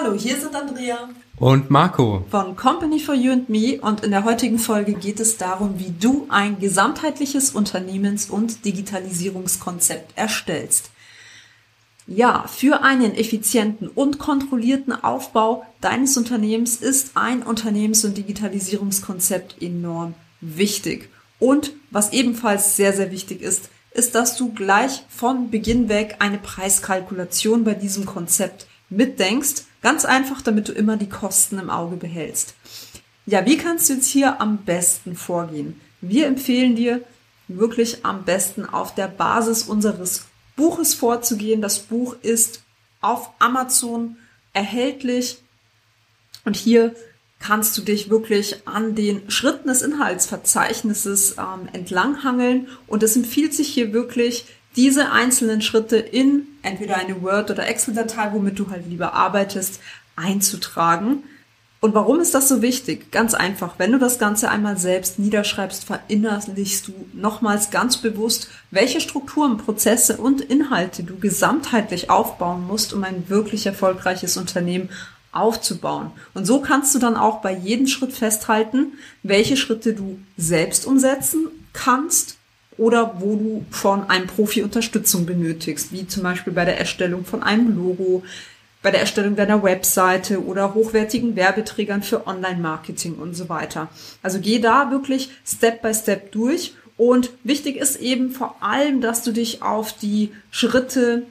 Hallo, hier sind Andrea und Marco von Company for You and Me und in der heutigen Folge geht es darum, wie du ein gesamtheitliches Unternehmens- und Digitalisierungskonzept erstellst. Ja, für einen effizienten und kontrollierten Aufbau deines Unternehmens ist ein Unternehmens- und Digitalisierungskonzept enorm wichtig. Und was ebenfalls sehr, sehr wichtig ist, ist, dass du gleich von Beginn weg eine Preiskalkulation bei diesem Konzept mitdenkst. Ganz einfach, damit du immer die Kosten im Auge behältst. Ja, wie kannst du jetzt hier am besten vorgehen? Wir empfehlen dir wirklich am besten auf der Basis unseres Buches vorzugehen. Das Buch ist auf Amazon erhältlich und hier kannst du dich wirklich an den Schritten des Inhaltsverzeichnisses ähm, entlanghangeln und es empfiehlt sich hier wirklich diese einzelnen Schritte in entweder eine Word- oder Excel-Datei, womit du halt lieber arbeitest, einzutragen. Und warum ist das so wichtig? Ganz einfach, wenn du das Ganze einmal selbst niederschreibst, verinnerlichst du nochmals ganz bewusst, welche Strukturen, Prozesse und Inhalte du gesamtheitlich aufbauen musst, um ein wirklich erfolgreiches Unternehmen aufzubauen. Und so kannst du dann auch bei jedem Schritt festhalten, welche Schritte du selbst umsetzen kannst oder wo du von einem Profi Unterstützung benötigst, wie zum Beispiel bei der Erstellung von einem Logo, bei der Erstellung deiner Webseite oder hochwertigen Werbeträgern für Online-Marketing und so weiter. Also geh da wirklich Step by Step durch und wichtig ist eben vor allem, dass du dich auf die Schritte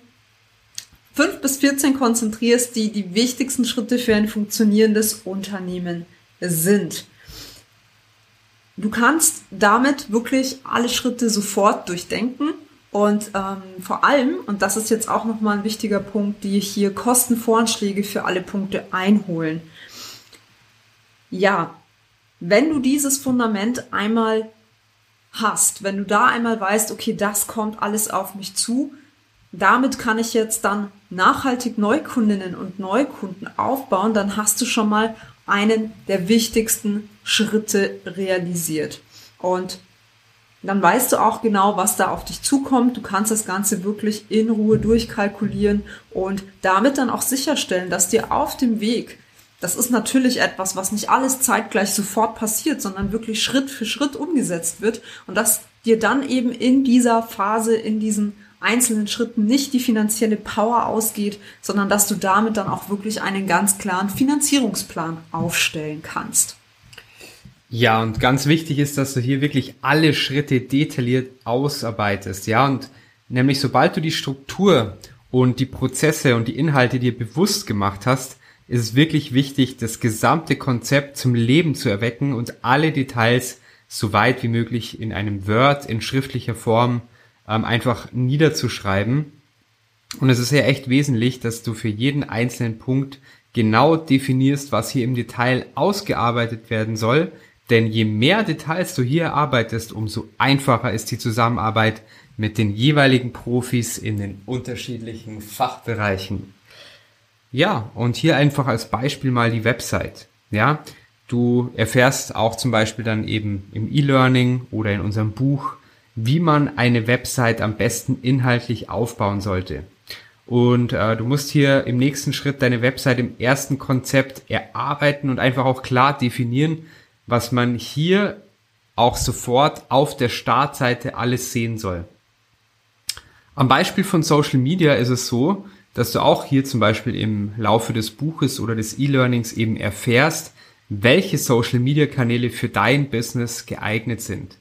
5 bis 14 konzentrierst, die die wichtigsten Schritte für ein funktionierendes Unternehmen sind. Du kannst damit wirklich alle Schritte sofort durchdenken und ähm, vor allem, und das ist jetzt auch nochmal ein wichtiger Punkt, die hier Kostenvoranschläge für alle Punkte einholen. Ja, wenn du dieses Fundament einmal hast, wenn du da einmal weißt, okay, das kommt alles auf mich zu, damit kann ich jetzt dann nachhaltig Neukundinnen und Neukunden aufbauen, dann hast du schon mal einen der wichtigsten Schritte realisiert. Und dann weißt du auch genau, was da auf dich zukommt. Du kannst das Ganze wirklich in Ruhe durchkalkulieren und damit dann auch sicherstellen, dass dir auf dem Weg, das ist natürlich etwas, was nicht alles zeitgleich sofort passiert, sondern wirklich Schritt für Schritt umgesetzt wird und dass dir dann eben in dieser Phase, in diesen einzelnen Schritten nicht die finanzielle Power ausgeht, sondern dass du damit dann auch wirklich einen ganz klaren Finanzierungsplan aufstellen kannst. Ja, und ganz wichtig ist, dass du hier wirklich alle Schritte detailliert ausarbeitest, ja, und nämlich sobald du die Struktur und die Prozesse und die Inhalte dir bewusst gemacht hast, ist es wirklich wichtig, das gesamte Konzept zum Leben zu erwecken und alle Details so weit wie möglich in einem Word in schriftlicher Form ähm, einfach niederzuschreiben. Und es ist ja echt wesentlich, dass du für jeden einzelnen Punkt genau definierst, was hier im Detail ausgearbeitet werden soll. Denn je mehr Details du hier erarbeitest, umso einfacher ist die Zusammenarbeit mit den jeweiligen Profis in den unterschiedlichen Fachbereichen. Ja, und hier einfach als Beispiel mal die Website. Ja, du erfährst auch zum Beispiel dann eben im E-Learning oder in unserem Buch, wie man eine Website am besten inhaltlich aufbauen sollte. Und äh, du musst hier im nächsten Schritt deine Website im ersten Konzept erarbeiten und einfach auch klar definieren, was man hier auch sofort auf der Startseite alles sehen soll. Am Beispiel von Social Media ist es so, dass du auch hier zum Beispiel im Laufe des Buches oder des E-Learnings eben erfährst, welche Social Media Kanäle für dein Business geeignet sind.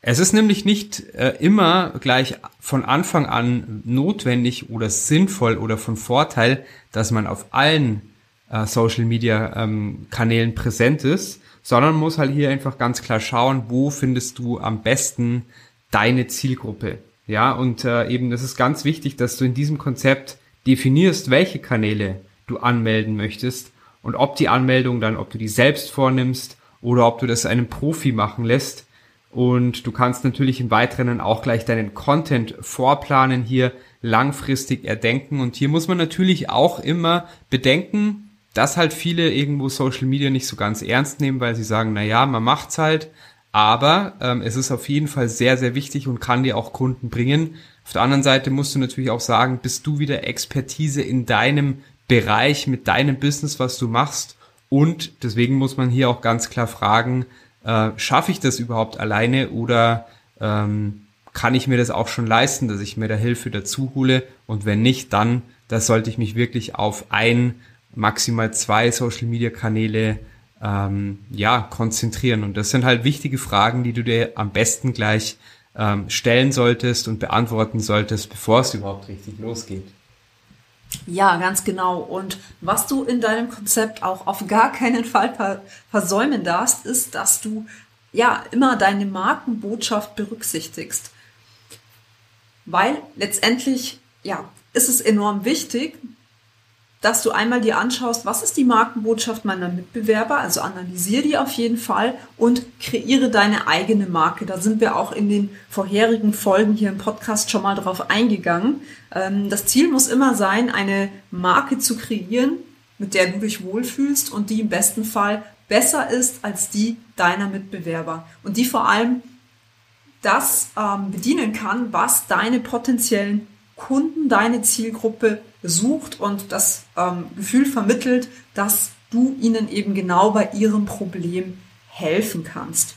Es ist nämlich nicht äh, immer gleich von Anfang an notwendig oder sinnvoll oder von Vorteil, dass man auf allen äh, Social Media ähm, Kanälen präsent ist, sondern muss halt hier einfach ganz klar schauen, wo findest du am besten deine Zielgruppe. Ja, und äh, eben das ist ganz wichtig, dass du in diesem Konzept definierst, welche Kanäle du anmelden möchtest und ob die Anmeldung dann, ob du die selbst vornimmst oder ob du das einem Profi machen lässt. Und du kannst natürlich im Weiteren auch gleich deinen Content vorplanen, hier langfristig erdenken. Und hier muss man natürlich auch immer bedenken, dass halt viele irgendwo Social Media nicht so ganz ernst nehmen, weil sie sagen, na ja, man macht's halt. Aber ähm, es ist auf jeden Fall sehr, sehr wichtig und kann dir auch Kunden bringen. Auf der anderen Seite musst du natürlich auch sagen, bist du wieder Expertise in deinem Bereich mit deinem Business, was du machst. Und deswegen muss man hier auch ganz klar fragen, äh, schaffe ich das überhaupt alleine oder ähm, kann ich mir das auch schon leisten, dass ich mir da Hilfe dazu hole? Und wenn nicht, dann, da sollte ich mich wirklich auf ein, maximal zwei Social-Media-Kanäle ähm, ja, konzentrieren. Und das sind halt wichtige Fragen, die du dir am besten gleich ähm, stellen solltest und beantworten solltest, bevor es überhaupt richtig losgeht. Ja, ganz genau. Und was du in deinem Konzept auch auf gar keinen Fall versäumen darfst, ist, dass du ja immer deine Markenbotschaft berücksichtigst. Weil letztendlich, ja, ist es enorm wichtig, dass du einmal dir anschaust, was ist die Markenbotschaft meiner Mitbewerber, also analysiere die auf jeden Fall und kreiere deine eigene Marke. Da sind wir auch in den vorherigen Folgen hier im Podcast schon mal drauf eingegangen. Ähm, das Ziel muss immer sein, eine Marke zu kreieren, mit der du dich wohlfühlst und die im besten Fall besser ist als die deiner Mitbewerber und die vor allem das ähm, bedienen kann, was deine potenziellen Kunden, deine Zielgruppe sucht und das ähm, Gefühl vermittelt, dass du ihnen eben genau bei ihrem Problem helfen kannst.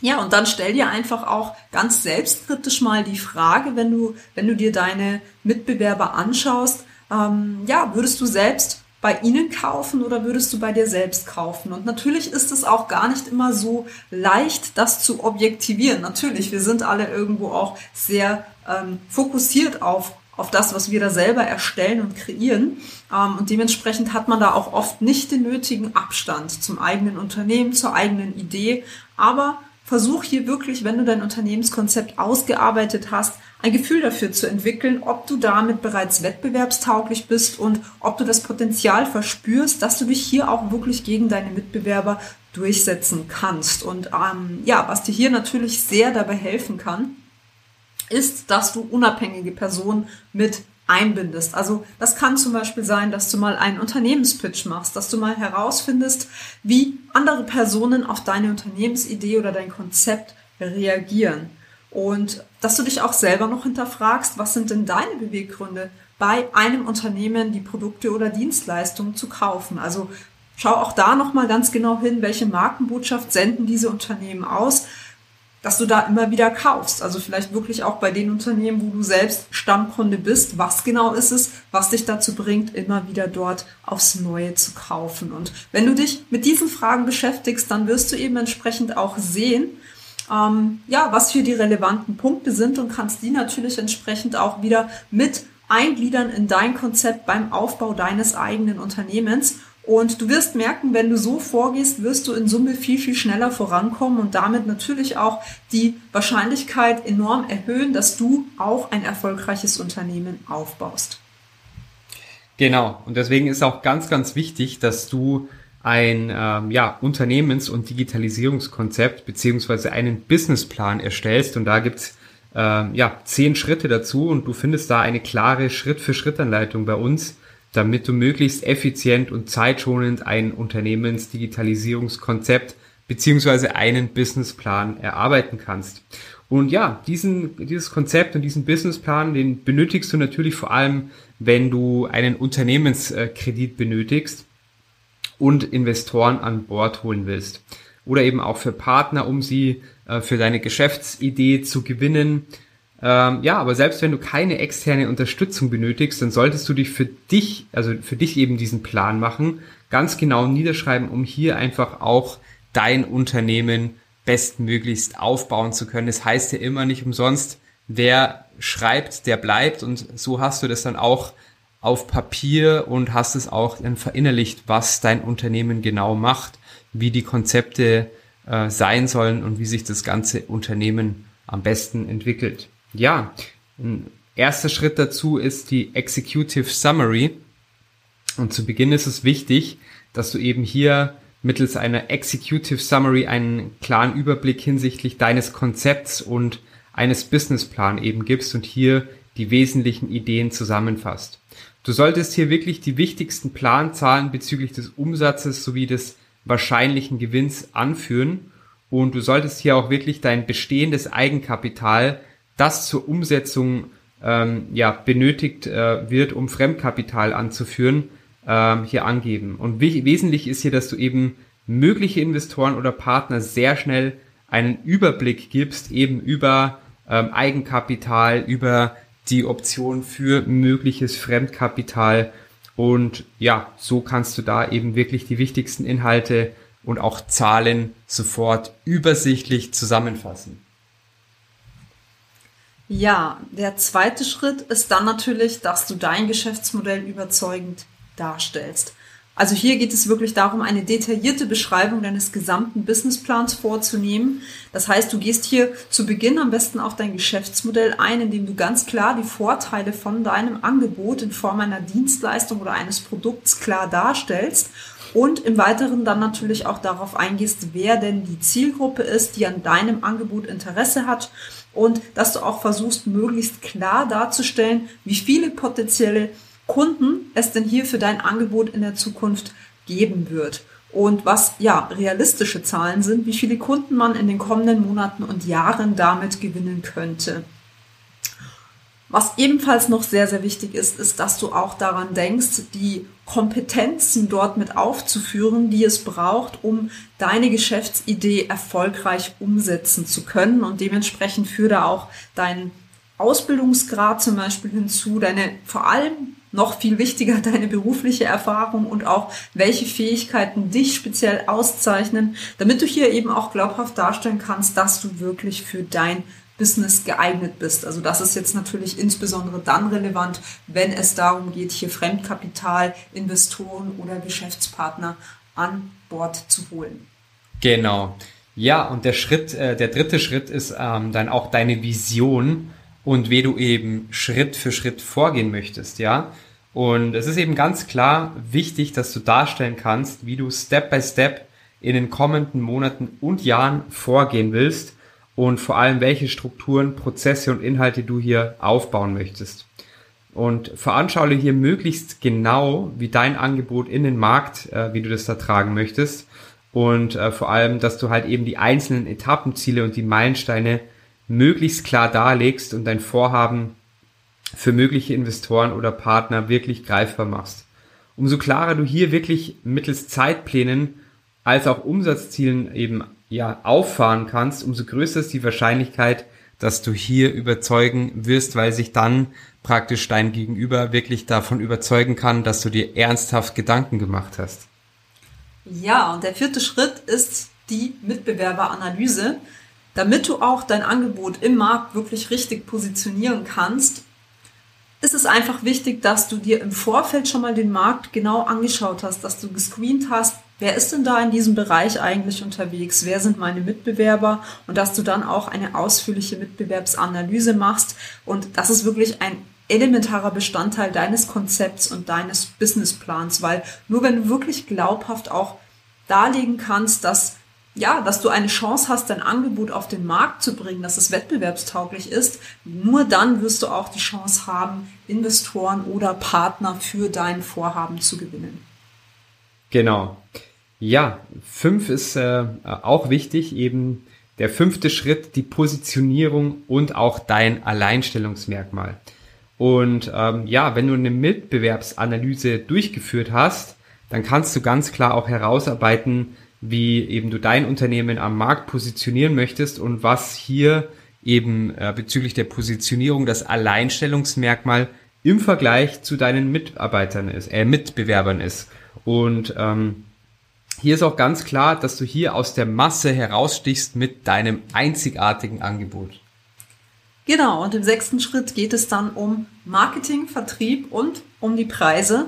Ja, und dann stell dir einfach auch ganz selbstkritisch mal die Frage, wenn du, wenn du dir deine Mitbewerber anschaust, ähm, ja, würdest du selbst bei ihnen kaufen oder würdest du bei dir selbst kaufen? Und natürlich ist es auch gar nicht immer so leicht, das zu objektivieren. Natürlich, wir sind alle irgendwo auch sehr ähm, fokussiert auf auf das, was wir da selber erstellen und kreieren. Ähm, und dementsprechend hat man da auch oft nicht den nötigen Abstand zum eigenen Unternehmen, zur eigenen Idee. Aber versuch hier wirklich, wenn du dein Unternehmenskonzept ausgearbeitet hast, ein Gefühl dafür zu entwickeln, ob du damit bereits wettbewerbstauglich bist und ob du das Potenzial verspürst, dass du dich hier auch wirklich gegen deine Mitbewerber durchsetzen kannst. Und ähm, ja, was dir hier natürlich sehr dabei helfen kann, ist, dass du unabhängige Personen mit einbindest. Also das kann zum Beispiel sein, dass du mal einen Unternehmenspitch machst, dass du mal herausfindest, wie andere Personen auf deine Unternehmensidee oder dein Konzept reagieren. Und dass du dich auch selber noch hinterfragst, was sind denn deine Beweggründe, bei einem Unternehmen die Produkte oder Dienstleistungen zu kaufen. Also schau auch da nochmal ganz genau hin, welche Markenbotschaft senden diese Unternehmen aus dass du da immer wieder kaufst. Also vielleicht wirklich auch bei den Unternehmen, wo du selbst Stammkunde bist. Was genau ist es, was dich dazu bringt, immer wieder dort aufs Neue zu kaufen? Und wenn du dich mit diesen Fragen beschäftigst, dann wirst du eben entsprechend auch sehen, ähm, ja, was für die relevanten Punkte sind und kannst die natürlich entsprechend auch wieder mit eingliedern in dein Konzept beim Aufbau deines eigenen Unternehmens und du wirst merken, wenn du so vorgehst, wirst du in Summe viel, viel schneller vorankommen und damit natürlich auch die Wahrscheinlichkeit enorm erhöhen, dass du auch ein erfolgreiches Unternehmen aufbaust. Genau. Und deswegen ist auch ganz, ganz wichtig, dass du ein ähm, ja, Unternehmens- und Digitalisierungskonzept beziehungsweise einen Businessplan erstellst. Und da gibt's ähm, ja zehn Schritte dazu und du findest da eine klare Schritt-für-Schritt-Anleitung bei uns damit du möglichst effizient und zeitschonend ein Unternehmensdigitalisierungskonzept beziehungsweise einen Businessplan erarbeiten kannst. Und ja, diesen, dieses Konzept und diesen Businessplan, den benötigst du natürlich vor allem, wenn du einen Unternehmenskredit benötigst und Investoren an Bord holen willst. Oder eben auch für Partner, um sie äh, für deine Geschäftsidee zu gewinnen ähm, ja, aber selbst wenn du keine externe Unterstützung benötigst, dann solltest du dich für dich, also für dich eben diesen Plan machen, ganz genau niederschreiben, um hier einfach auch dein Unternehmen bestmöglichst aufbauen zu können. Das heißt ja immer nicht umsonst, wer schreibt, der bleibt und so hast du das dann auch auf Papier und hast es auch dann verinnerlicht, was dein Unternehmen genau macht, wie die Konzepte äh, sein sollen und wie sich das ganze Unternehmen am besten entwickelt. Ja, ein erster Schritt dazu ist die Executive Summary. Und zu Beginn ist es wichtig, dass du eben hier mittels einer Executive Summary einen klaren Überblick hinsichtlich deines Konzepts und eines Businessplan eben gibst und hier die wesentlichen Ideen zusammenfasst. Du solltest hier wirklich die wichtigsten Planzahlen bezüglich des Umsatzes sowie des wahrscheinlichen Gewinns anführen und du solltest hier auch wirklich dein bestehendes Eigenkapital, das zur Umsetzung ähm, ja, benötigt äh, wird, um Fremdkapital anzuführen, ähm, hier angeben. Und wesentlich ist hier, dass du eben mögliche Investoren oder Partner sehr schnell einen Überblick gibst, eben über ähm, Eigenkapital, über die Option für mögliches Fremdkapital. Und ja, so kannst du da eben wirklich die wichtigsten Inhalte und auch Zahlen sofort übersichtlich zusammenfassen. Ja, der zweite Schritt ist dann natürlich, dass du dein Geschäftsmodell überzeugend darstellst. Also hier geht es wirklich darum, eine detaillierte Beschreibung deines gesamten Businessplans vorzunehmen. Das heißt, du gehst hier zu Beginn am besten auf dein Geschäftsmodell ein, indem du ganz klar die Vorteile von deinem Angebot in Form einer Dienstleistung oder eines Produkts klar darstellst und im Weiteren dann natürlich auch darauf eingehst, wer denn die Zielgruppe ist, die an deinem Angebot Interesse hat und dass du auch versuchst, möglichst klar darzustellen, wie viele potenzielle Kunden es denn hier für dein Angebot in der Zukunft geben wird. Und was ja realistische Zahlen sind, wie viele Kunden man in den kommenden Monaten und Jahren damit gewinnen könnte. Was ebenfalls noch sehr, sehr wichtig ist, ist, dass du auch daran denkst, die Kompetenzen dort mit aufzuführen, die es braucht, um deine Geschäftsidee erfolgreich umsetzen zu können. Und dementsprechend führe da auch deinen Ausbildungsgrad zum Beispiel hinzu, deine vor allem noch viel wichtiger deine berufliche Erfahrung und auch welche Fähigkeiten dich speziell auszeichnen, damit du hier eben auch glaubhaft darstellen kannst, dass du wirklich für dein Business geeignet bist. Also das ist jetzt natürlich insbesondere dann relevant, wenn es darum geht, hier Fremdkapital, Investoren oder Geschäftspartner an Bord zu holen. Genau. Ja, und der Schritt, äh, der dritte Schritt ist ähm, dann auch deine Vision und wie du eben Schritt für Schritt vorgehen möchtest, ja. Und es ist eben ganz klar wichtig, dass du darstellen kannst, wie du Step by Step in den kommenden Monaten und Jahren vorgehen willst und vor allem welche Strukturen, Prozesse und Inhalte du hier aufbauen möchtest. Und veranschaule hier möglichst genau, wie dein Angebot in den Markt, äh, wie du das da tragen möchtest. Und äh, vor allem, dass du halt eben die einzelnen Etappenziele und die Meilensteine möglichst klar darlegst und dein Vorhaben für mögliche Investoren oder Partner wirklich greifbar machst. Umso klarer du hier wirklich mittels Zeitplänen als auch Umsatzzielen eben ja auffahren kannst, umso größer ist die Wahrscheinlichkeit, dass du hier überzeugen wirst, weil sich dann praktisch dein Gegenüber wirklich davon überzeugen kann, dass du dir ernsthaft Gedanken gemacht hast. Ja, und der vierte Schritt ist die Mitbewerberanalyse. Damit du auch dein Angebot im Markt wirklich richtig positionieren kannst, ist es einfach wichtig, dass du dir im Vorfeld schon mal den Markt genau angeschaut hast, dass du gescreent hast, wer ist denn da in diesem Bereich eigentlich unterwegs, wer sind meine Mitbewerber und dass du dann auch eine ausführliche Mitbewerbsanalyse machst und das ist wirklich ein elementarer Bestandteil deines Konzepts und deines Businessplans, weil nur wenn du wirklich glaubhaft auch darlegen kannst, dass ja, dass du eine Chance hast, dein Angebot auf den Markt zu bringen, dass es wettbewerbstauglich ist, nur dann wirst du auch die Chance haben, Investoren oder Partner für dein Vorhaben zu gewinnen. Genau. Ja, fünf ist äh, auch wichtig, eben der fünfte Schritt, die Positionierung und auch dein Alleinstellungsmerkmal. Und ähm, ja, wenn du eine Mitbewerbsanalyse durchgeführt hast, dann kannst du ganz klar auch herausarbeiten, wie eben du dein Unternehmen am Markt positionieren möchtest und was hier eben äh, bezüglich der Positionierung das Alleinstellungsmerkmal im Vergleich zu deinen Mitarbeitern ist, äh, Mitbewerbern ist. Und ähm, hier ist auch ganz klar, dass du hier aus der Masse herausstichst mit deinem einzigartigen Angebot. Genau, und im sechsten Schritt geht es dann um Marketing, Vertrieb und um die Preise.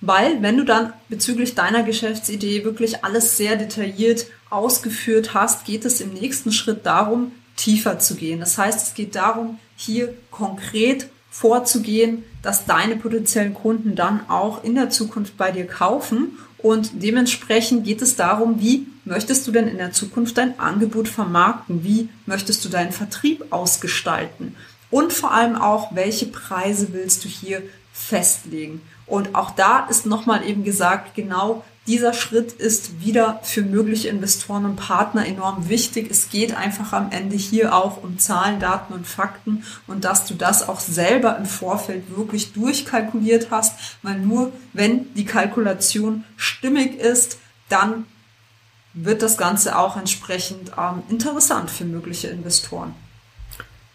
Weil wenn du dann bezüglich deiner Geschäftsidee wirklich alles sehr detailliert ausgeführt hast, geht es im nächsten Schritt darum, tiefer zu gehen. Das heißt, es geht darum, hier konkret vorzugehen, dass deine potenziellen Kunden dann auch in der Zukunft bei dir kaufen. Und dementsprechend geht es darum, wie möchtest du denn in der Zukunft dein Angebot vermarkten? Wie möchtest du deinen Vertrieb ausgestalten? Und vor allem auch, welche Preise willst du hier festlegen? Und auch da ist nochmal eben gesagt, genau dieser Schritt ist wieder für mögliche Investoren und Partner enorm wichtig. Es geht einfach am Ende hier auch um Zahlen, Daten und Fakten und dass du das auch selber im Vorfeld wirklich durchkalkuliert hast, weil nur wenn die Kalkulation stimmig ist, dann wird das Ganze auch entsprechend ähm, interessant für mögliche Investoren.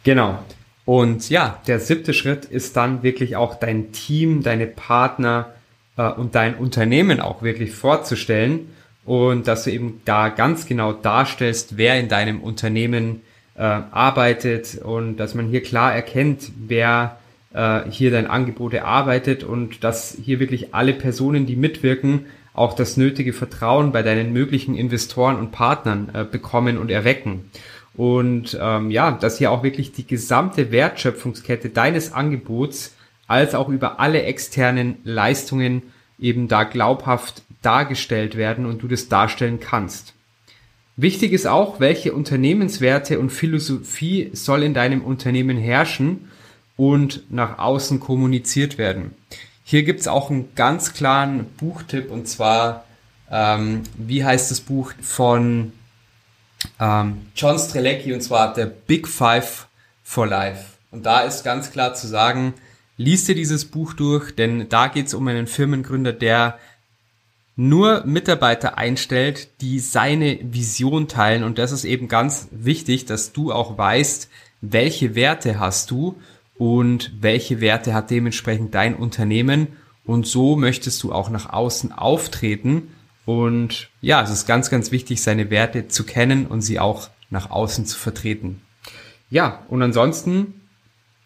Genau. Und ja, der siebte Schritt ist dann wirklich auch dein Team, deine Partner, äh, und dein Unternehmen auch wirklich vorzustellen und dass du eben da ganz genau darstellst, wer in deinem Unternehmen äh, arbeitet und dass man hier klar erkennt, wer äh, hier dein Angebot erarbeitet und dass hier wirklich alle Personen, die mitwirken, auch das nötige Vertrauen bei deinen möglichen Investoren und Partnern äh, bekommen und erwecken. Und ähm, ja, dass hier auch wirklich die gesamte Wertschöpfungskette deines Angebots als auch über alle externen Leistungen eben da glaubhaft dargestellt werden und du das darstellen kannst. Wichtig ist auch, welche Unternehmenswerte und Philosophie soll in deinem Unternehmen herrschen und nach außen kommuniziert werden. Hier gibt's auch einen ganz klaren Buchtipp und zwar, ähm, wie heißt das Buch von ähm, John Strelecki und zwar der Big Five for Life. Und da ist ganz klar zu sagen, lies dir dieses Buch durch, denn da geht es um einen Firmengründer, der nur Mitarbeiter einstellt, die seine Vision teilen. Und das ist eben ganz wichtig, dass du auch weißt, welche Werte hast du und welche Werte hat dementsprechend dein Unternehmen. Und so möchtest du auch nach außen auftreten. Und ja, es ist ganz, ganz wichtig, seine Werte zu kennen und sie auch nach außen zu vertreten. Ja, und ansonsten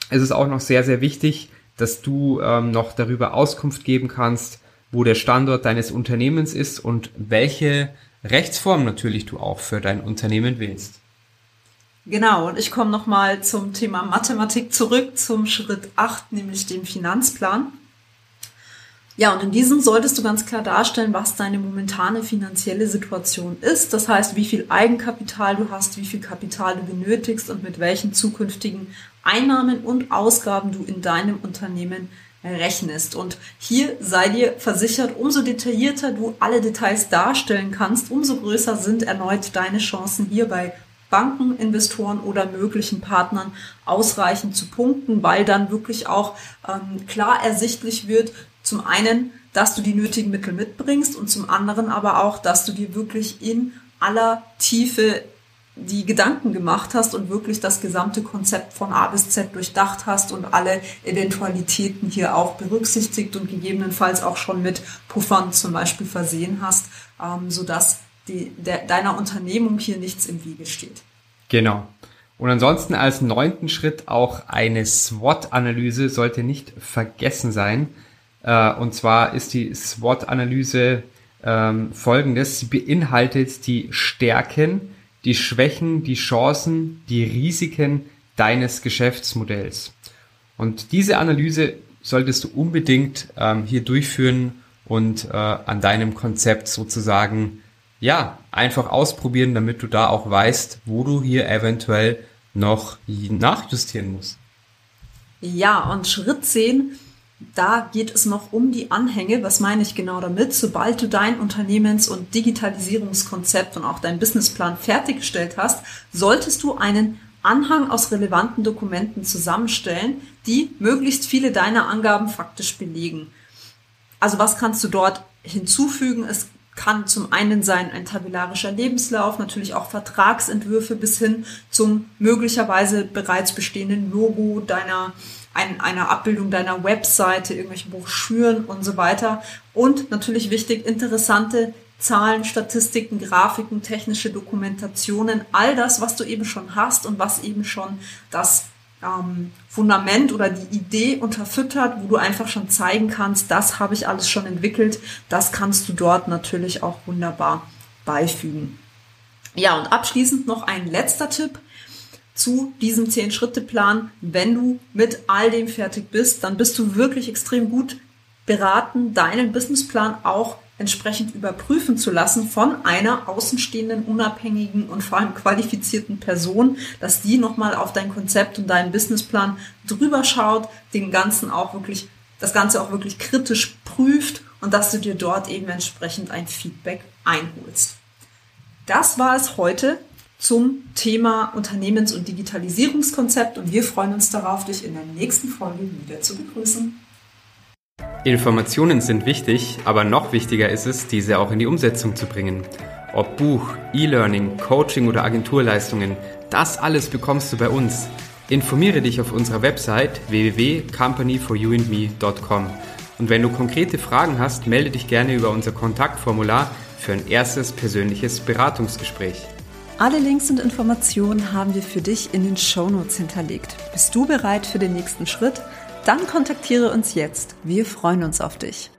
ist es auch noch sehr, sehr wichtig, dass du ähm, noch darüber Auskunft geben kannst, wo der Standort deines Unternehmens ist und welche Rechtsform natürlich du auch für dein Unternehmen willst. Genau, und ich komme nochmal zum Thema Mathematik zurück, zum Schritt 8, nämlich dem Finanzplan. Ja, und in diesem solltest du ganz klar darstellen, was deine momentane finanzielle Situation ist. Das heißt, wie viel Eigenkapital du hast, wie viel Kapital du benötigst und mit welchen zukünftigen Einnahmen und Ausgaben du in deinem Unternehmen rechnest. Und hier sei dir versichert, umso detaillierter du alle Details darstellen kannst, umso größer sind erneut deine Chancen hier bei Banken, Investoren oder möglichen Partnern ausreichend zu punkten, weil dann wirklich auch ähm, klar ersichtlich wird, zum einen, dass du die nötigen Mittel mitbringst und zum anderen aber auch, dass du dir wirklich in aller Tiefe die Gedanken gemacht hast und wirklich das gesamte Konzept von A bis Z durchdacht hast und alle Eventualitäten hier auch berücksichtigt und gegebenenfalls auch schon mit Puffern zum Beispiel versehen hast, ähm, sodass die, der, deiner Unternehmung hier nichts im Wege steht. Genau. Und ansonsten als neunten Schritt auch eine SWOT-Analyse sollte nicht vergessen sein. Äh, und zwar ist die SWOT-Analyse ähm, folgendes. Sie beinhaltet die Stärken, die Schwächen, die Chancen, die Risiken deines Geschäftsmodells. Und diese Analyse solltest du unbedingt ähm, hier durchführen und äh, an deinem Konzept sozusagen ja einfach ausprobieren, damit du da auch weißt, wo du hier eventuell noch nachjustieren musst. Ja, und Schritt 10 da geht es noch um die Anhänge. Was meine ich genau damit? Sobald du dein Unternehmens- und Digitalisierungskonzept und auch deinen Businessplan fertiggestellt hast, solltest du einen Anhang aus relevanten Dokumenten zusammenstellen, die möglichst viele deiner Angaben faktisch belegen. Also was kannst du dort hinzufügen? Es kann zum einen sein ein tabellarischer Lebenslauf, natürlich auch Vertragsentwürfe bis hin zum möglicherweise bereits bestehenden Logo deiner ein, einer Abbildung deiner Webseite, irgendwelche Broschüren und so weiter. Und natürlich wichtig, interessante Zahlen, Statistiken, Grafiken, technische Dokumentationen, all das, was du eben schon hast und was eben schon das ähm, Fundament oder die Idee unterfüttert, wo du einfach schon zeigen kannst, das habe ich alles schon entwickelt, das kannst du dort natürlich auch wunderbar beifügen. Ja, und abschließend noch ein letzter Tipp. Zu diesem 10-Schritte-Plan. Wenn du mit all dem fertig bist, dann bist du wirklich extrem gut beraten, deinen Businessplan auch entsprechend überprüfen zu lassen von einer außenstehenden, unabhängigen und vor allem qualifizierten Person, dass die nochmal auf dein Konzept und deinen Businessplan drüber schaut, den ganzen auch wirklich, das Ganze auch wirklich kritisch prüft und dass du dir dort eben entsprechend ein Feedback einholst. Das war es heute zum Thema Unternehmens- und Digitalisierungskonzept und wir freuen uns darauf, dich in der nächsten Folge wieder zu begrüßen. Informationen sind wichtig, aber noch wichtiger ist es, diese auch in die Umsetzung zu bringen. Ob Buch, E-Learning, Coaching oder Agenturleistungen, das alles bekommst du bei uns. Informiere dich auf unserer Website www.companyforyouandme.com. Und wenn du konkrete Fragen hast, melde dich gerne über unser Kontaktformular für ein erstes persönliches Beratungsgespräch. Alle Links und Informationen haben wir für dich in den Shownotes hinterlegt. Bist du bereit für den nächsten Schritt? Dann kontaktiere uns jetzt. Wir freuen uns auf dich.